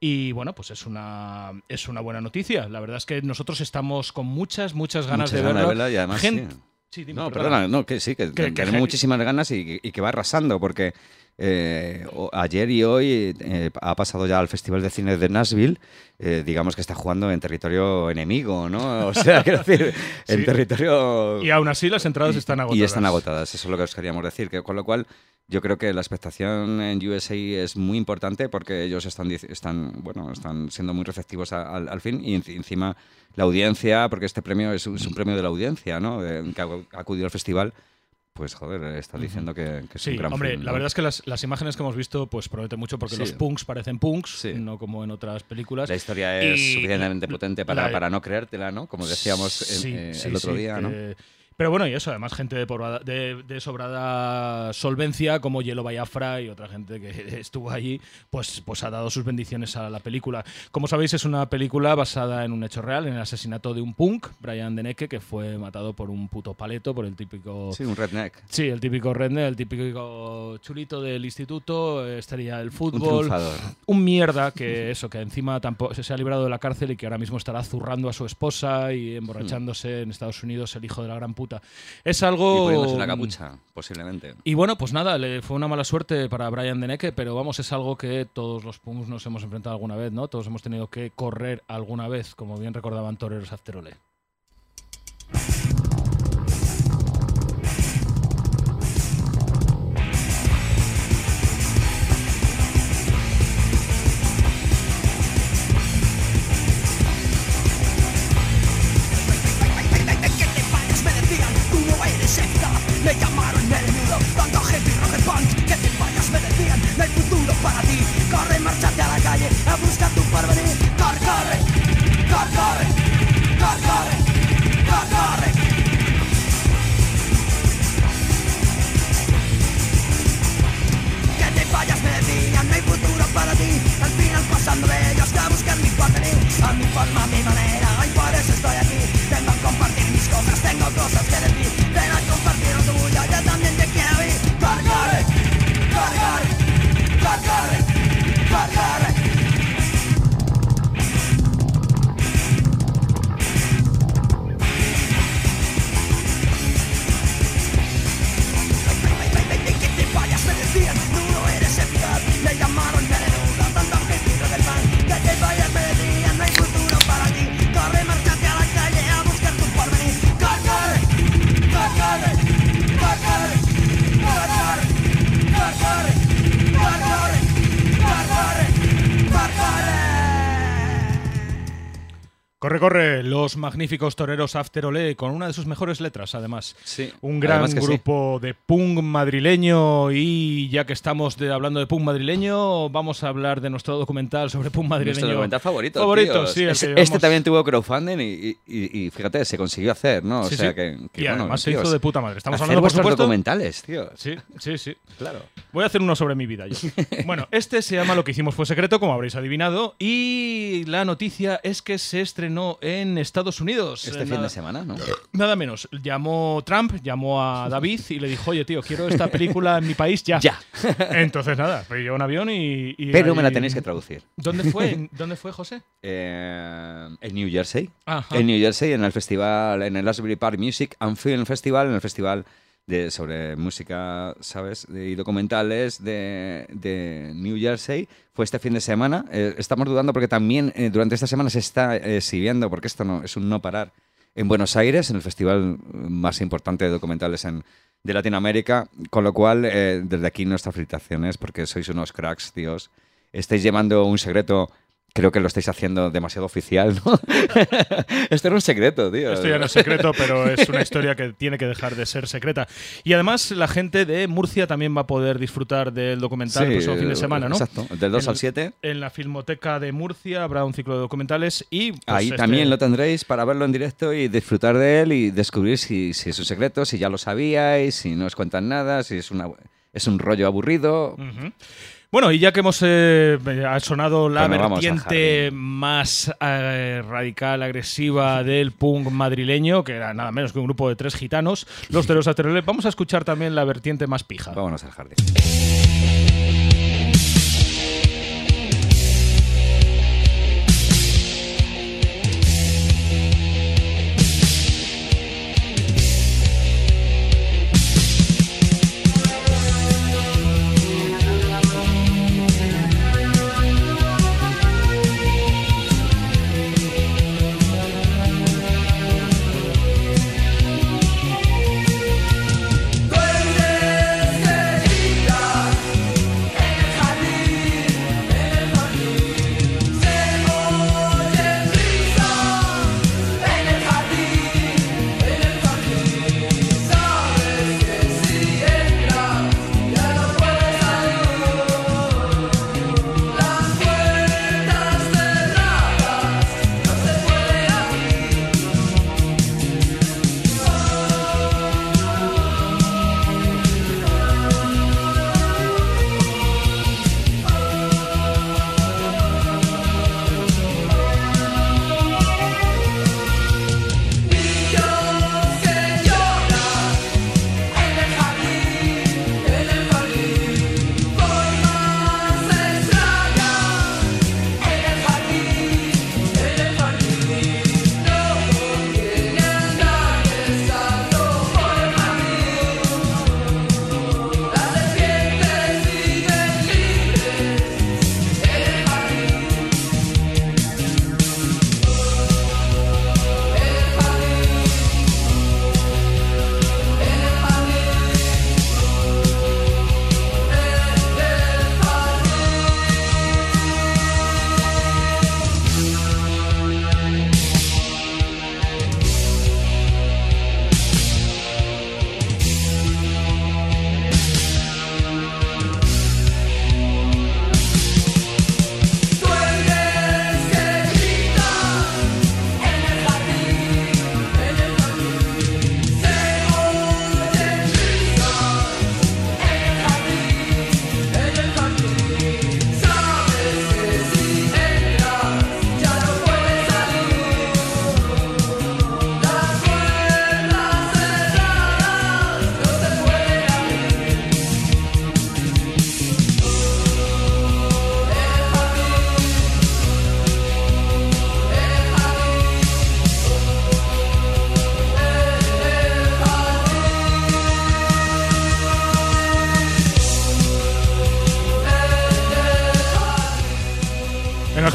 Y bueno, pues es una, es una buena noticia. La verdad es que nosotros estamos con muchas, muchas ganas Muchas de ganas verlo. de verla y además Gen- sí. Sí, dime, No, perdona. perdona, no, que sí, que, Que- que tenemos muchísimas ganas y, y que va arrasando, porque eh, ayer y hoy eh, ha pasado ya al Festival de Cine de Nashville, eh, digamos que está jugando en territorio enemigo, ¿no? O sea, quiero decir, en Sí. territorio... Y aún así las entradas están agotadas. Y están agotadas, eso es lo que os queríamos decir. Que, con lo cual, yo creo que la expectación en USA es muy importante porque ellos están, están, bueno, están siendo muy receptivos a- al, al fin y enci- encima la audiencia, porque este premio es, un- es un premio de la audiencia, ¿no? Que ha acudido al festival, pues joder, está diciendo que, que es Sí, un gran hombre, film, la verdad es que las, las imágenes que hemos visto pues prometen mucho porque Sí. los punks parecen punks, Sí. no como en otras películas. La historia es Y- suficientemente potente para, la- para no creértela, ¿no? Como decíamos en- eh, el otro día, ¿no? que- Pero bueno, y eso, además, gente de, pobrada- de, de sobrada solvencia, como Hielo Biafra y otra gente que estuvo allí, pues, pues ha dado sus bendiciones a la película. Como sabéis, es una película basada en un hecho real, en el asesinato de un punk, Brian Deneke, que fue matado por un puto paleto, por el típico. Sí, un redneck. Sí, el típico redneck, el típico chulito del instituto, estaría el Un fútbol. triunfador. Un mierda que eso, que encima tampoco se ha librado de la cárcel y que ahora mismo estará zurrando a su esposa y emborrachándose en Estados Unidos, el hijo de la gran puta. Es Y algo. poniéndose una capucha, posiblemente. Y bueno, pues nada, le fue una mala suerte para Brian Deneke, pero vamos, es algo que todos los punks nos hemos enfrentado alguna vez, ¿no? Todos hemos tenido que correr alguna vez, como bien recordaban Toreros After Corre, corre, los magníficos toreros After Ole, con una de sus mejores letras, además. Sí, Un gran además que sí. grupo de punk madrileño y ya que estamos de- hablando de punk madrileño, vamos a hablar de nuestro documental sobre punk madrileño. Nuestro documental favorito. Favorito, tío. sí. Es- este llevamos- también tuvo crowdfunding y, y- y- y fíjate, se consiguió hacer, ¿no? Sí, o sea que, que y bueno, además se hizo de puta madre. Estamos hablando, por supuesto... documentales, tío. Sí, sí, sí. Claro. Voy a hacer uno sobre mi vida yo. Bueno, este se llama Lo que hicimos fue secreto, como habréis adivinado, y la noticia es que se estrenó en Estados Unidos. Este fin de semana, ¿no? Nada menos. Llamó Trump, llamó a David y le dijo, oye, tío, quiero esta película en mi país ya. Ya. Entonces, nada, yo un avión y... y Pero me la tenéis que traducir. ¿Dónde fue? ¿En- ¿Dónde fue, José? Eh, en New Jersey. Ajá. En New Jersey, en el festival, en el Raspberry Park Music and Film Festival, en el festival de, sobre música, ¿sabes? Y documentales de, de New Jersey. Fue este fin de semana. Eh, estamos dudando porque también eh, durante esta semana se está exhibiendo, porque esto no es un no parar, en Buenos Aires, en el festival más importante de documentales en, de Latinoamérica. Con lo cual, eh, desde aquí nuestras felicitaciones, porque sois unos cracks, tíos. Estáis llevando un secreto Creo que lo estáis haciendo demasiado oficial, ¿no? Esto era un secreto, tío. Esto ya no es secreto, pero es una historia que tiene que dejar de ser secreta. Y además la gente de Murcia también va a poder disfrutar del documental el próximo fin de semana, ¿no? Exacto, del 2 En- al 7. En la Filmoteca de Murcia habrá un ciclo de documentales y... pues, Ahí este- también lo tendréis para verlo en directo y disfrutar de él y descubrir si, si es un secreto, si ya lo sabíais, si no os cuentan nada, si es, una, es un rollo aburrido. Ujú. Bueno, y ya que hemos eh, ha sonado la vertiente más eh, radical, agresiva del punk madrileño, que era nada menos que un grupo de tres gitanos, los de los Ateroles, vamos a escuchar también la vertiente más pija. Vámonos al jardín.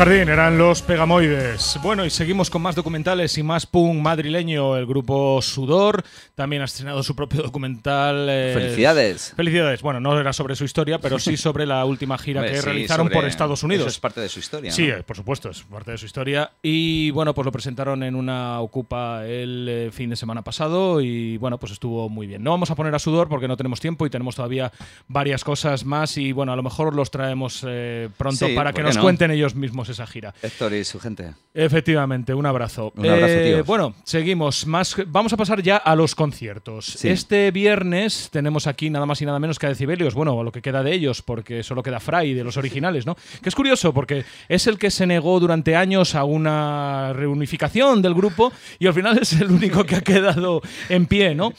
Jardín eran los Pegamoides. Bueno, y seguimos con más documentales y más punk madrileño. El grupo Sudor también ha estrenado su propio documental. eh, Felicidades. Felicidades. Bueno, no era sobre su historia, pero sí sobre la última gira que sí, realizaron por Estados Unidos. Eso es parte de su historia. Sí, ¿no? eh, por supuesto, es parte de su historia. Y bueno, pues lo presentaron en una Ocupa el eh, fin de semana pasado y bueno, pues estuvo muy bien. No vamos a poner a sudor porque no tenemos tiempo y tenemos todavía varias cosas más y bueno, a lo mejor los traemos eh, pronto Sí, para que ¿por qué nos no? cuenten ellos mismos esa gira. Héctor y su gente. Efectivamente, un abrazo. Un abrazo, Eh, tíos. Bueno, seguimos. Más, vamos a pasar ya a los conciertos. Sí. Este viernes tenemos aquí nada más y nada menos que a Decibelios. Bueno, a lo que queda de ellos, porque solo queda Fray de los originales, ¿no? Que es curioso, porque es el que se negó durante años a una reunificación del grupo y al final es el único que ha quedado en pie, ¿no?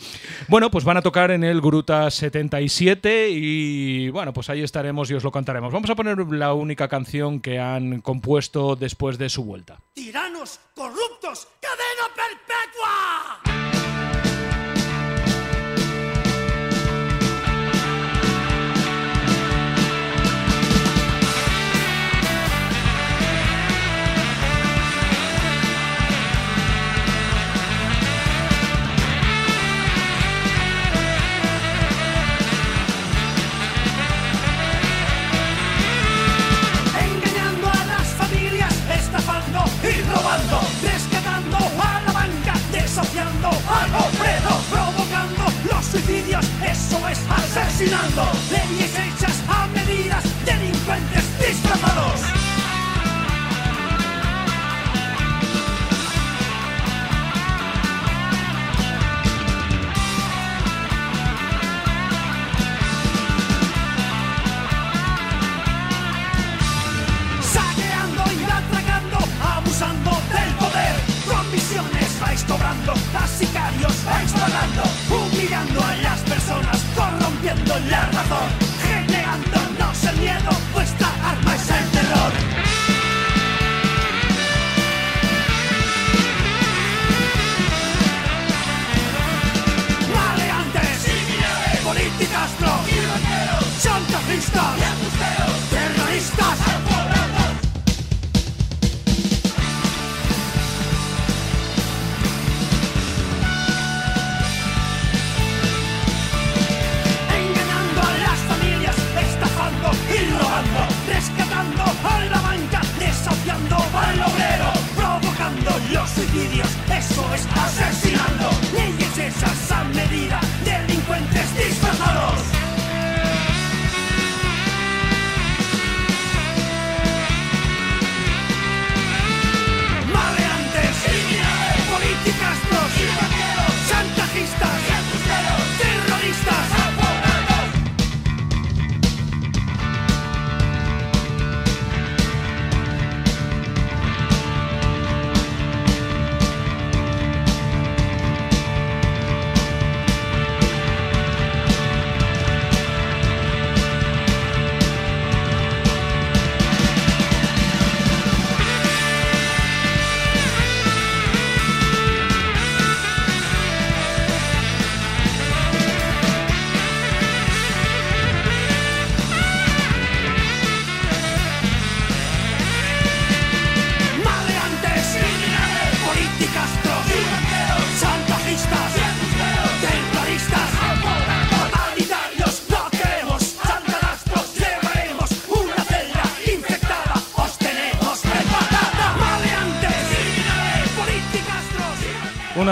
Bueno, pues van a tocar en el Gruta 77 y bueno, pues ahí estaremos y os lo contaremos. Vamos a poner la única canción que han compuesto después de su vuelta. ¡Tiranos corruptos! ¡Cadena perpetua! Asesinando,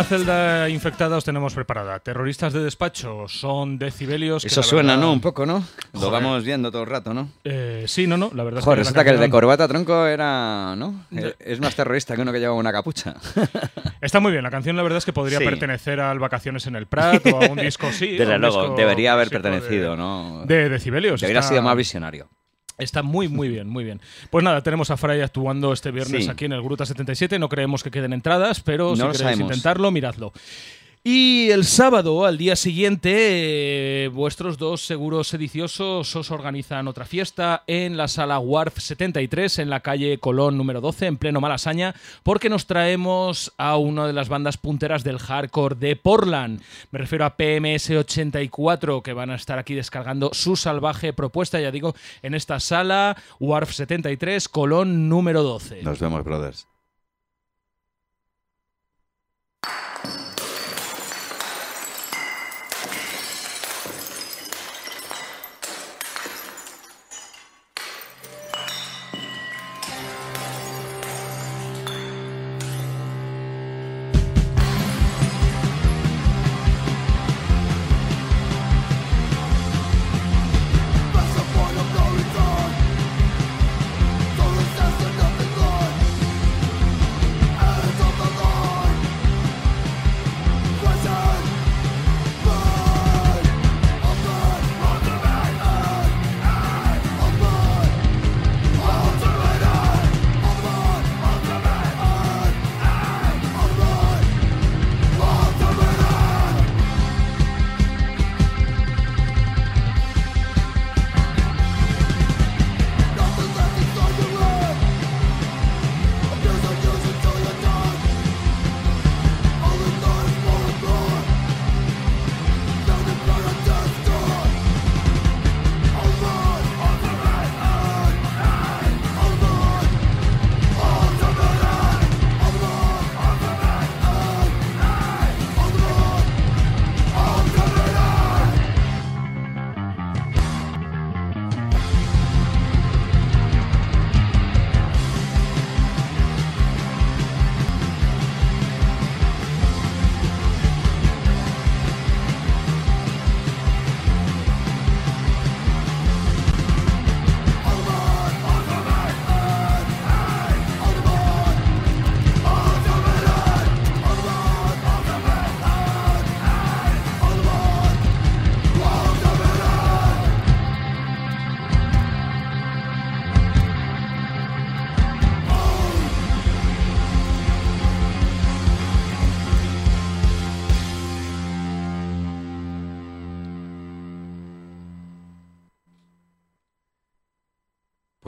celda infectada os tenemos preparada. Terroristas de despacho son decibelios. Eso suena, verdad- ¿no? Un poco, ¿no? Lo vamos viendo todo el rato, ¿no? Eh, sí, no, no, la verdad Joder, es que. resulta que el de corbata tronco era, ¿no? De- Eh, Es más terrorista que uno que lleva una capucha. Está muy bien, la canción la verdad es que podría Sí. pertenecer al Vacaciones en el Prat o a un disco sí. Desde luego, disco debería haber pertenecido, de- ¿no? De decibelios. Debería está- sido más visionario. Está muy, muy bien, muy bien. Pues nada, tenemos a Fray actuando este viernes Sí. aquí en el Gruta 77. No creemos que queden entradas, pero No si queréis sabemos. intentarlo, miradlo. Y el sábado, al día siguiente, eh, vuestros dos seguros sediciosos os organizan otra fiesta en la sala WARF 73, en la calle Colón número 12, en pleno Malasaña, porque nos traemos a una de las bandas punteras del hardcore de Portland. Me refiero a PMS 84, que van a estar aquí descargando su salvaje propuesta, ya digo, en esta sala WARF 73, Colón número 12. Nos vemos, brothers.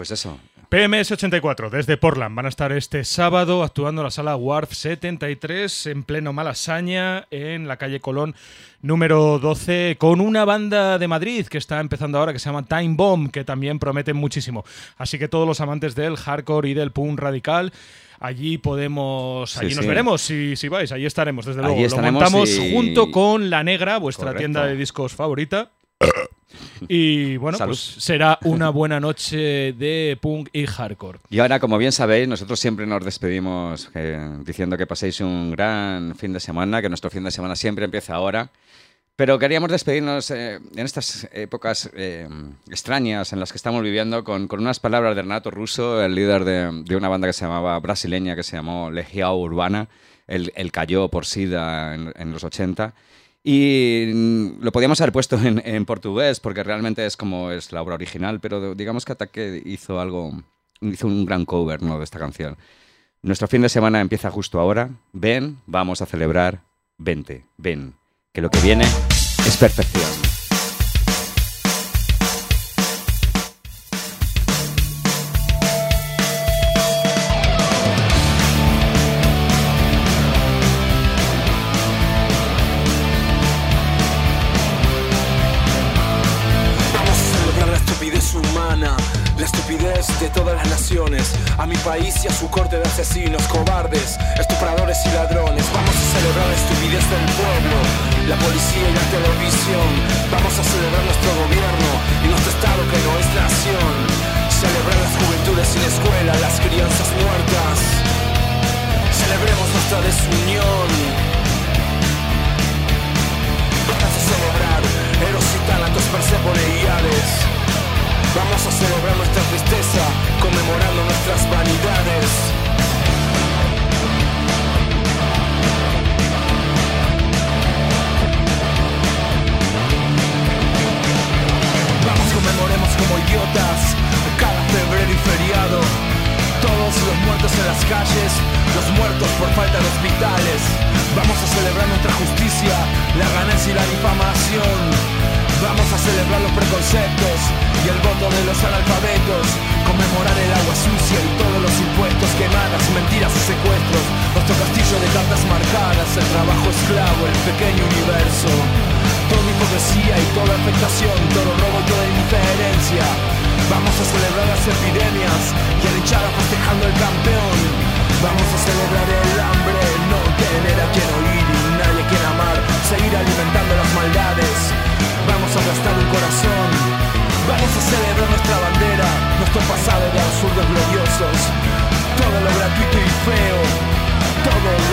Pues eso. PMS 84 desde Portland van a estar este sábado actuando en la sala WARF 73 en pleno Malasaña en la calle Colón número 12 con una banda de Madrid que está empezando ahora que se llama Time Bomb que también promete muchísimo. Así que todos los amantes del hardcore y del punk radical Allí podemos, Sí, allí nos sí. veremos si, si vais, allí estaremos, desde Allí luego. Lo estaremos montamos y- junto con La Negra, vuestra Correcto. tienda de discos favorita. Y bueno, Salud. pues será una buena noche de punk y hardcore. Y ahora, como bien sabéis, nosotros siempre nos despedimos eh, diciendo que paséis un gran fin de semana, que nuestro fin de semana siempre empieza ahora. Pero queríamos despedirnos eh, en estas épocas eh, extrañas en las que estamos viviendo con, con unas palabras de Renato Russo, el líder de, de una banda que se llamaba brasileña, que se llamó Legião Urbana. Él, él cayó por SIDA en, en los 80. Y mm, lo podíamos haber puesto en, portugués porque realmente es como es la obra original, pero digamos que Ataque hizo algo, hizo un gran cover ¿no? de esta canción. Nuestro fin de semana empieza justo ahora. Ven, vamos a celebrar. Vente, ven, que lo que viene es perfección. Mi país y a su corte de asesinos, cobardes, estupradores y ladrones. Vamos a celebrar la estupidez del pueblo, la policía y la televisión. Vamos a celebrar nuestro gobierno y nuestro estado que no es nación. Celebrar las juventudes sin escuela, las crianzas muertas. Celebremos nuestra desunión. Vamos celebrar Eros y y. Vamos a celebrar nuestra tristeza, conmemorando nuestras vanidades. Vamos, conmemoremos como idiotas cada febrero y feriado. Todos los muertos en las calles, los muertos por falta de hospitales. Vamos a celebrar nuestra justicia, celebrar los preconceptos y el voto de los analfabetos. Conmemorar el agua sucia y todos los impuestos, quemadas, mentiras y secuestros. Nuestro castillo de cartas marcadas, el trabajo esclavo, el pequeño universo. Toda hipocresía y toda afectación, todo robo y toda indiferencia. Vamos a celebrar las epidemias y a la hinchada festejando el campeón. Vamos a celebrar el hambre, no tener a quien oír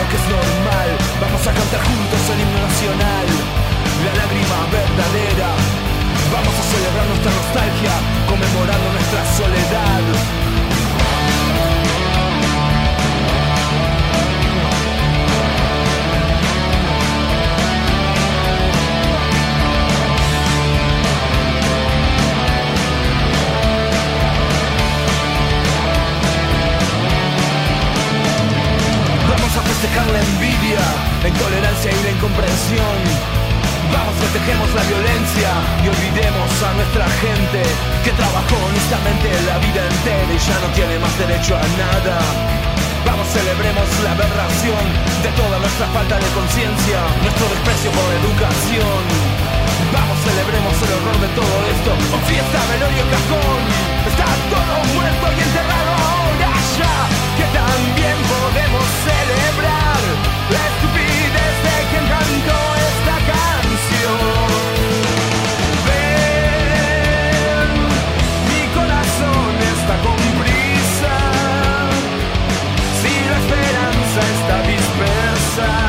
que es normal. Vamos a cantar juntos el himno nacional, la lágrima verdadera. Vamos a celebrar nuestra nostalgia, conmemorando nuestra soledad. Festejar la envidia, la intolerancia y la incomprensión. Vamos, festejemos la violencia y olvidemos a nuestra gente que trabajó honestamente la vida entera y ya no tiene más derecho a nada. Vamos, celebremos la aberración de toda nuestra falta de conciencia, nuestro desprecio por educación. Vamos, celebremos el horror de todo esto. O fiesta, velorio, cajón. Está todo muerto y enterrado está con prisa. Si la esperanza está dispersa,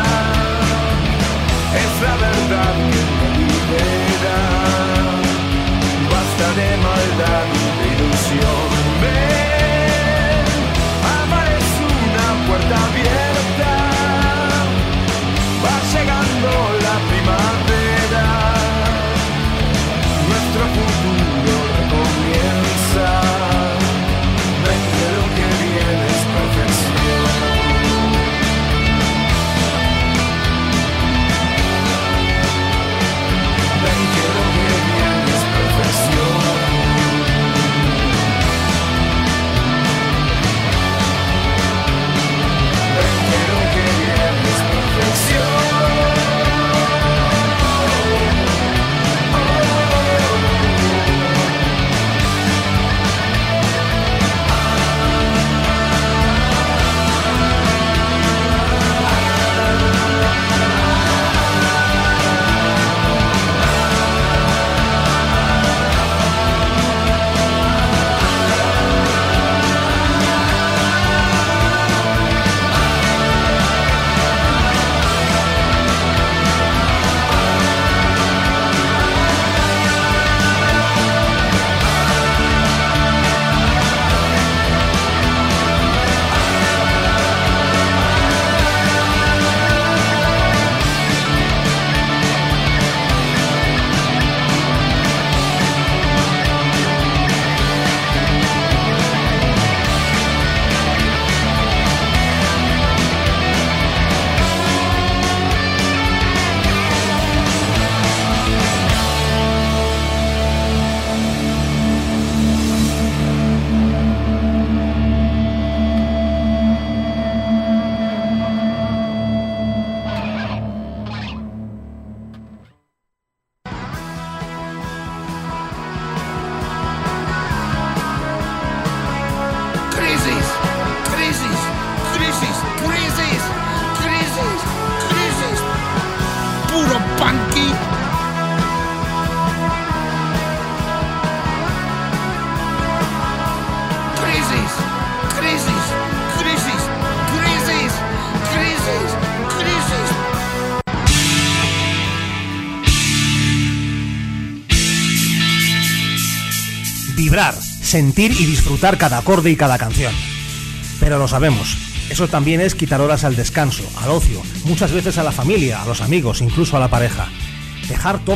sentir y disfrutar cada acorde y cada canción. Pero lo sabemos, eso también es quitar horas al descanso, al ocio, muchas veces a la familia, a los amigos, incluso a la pareja. Dejar todo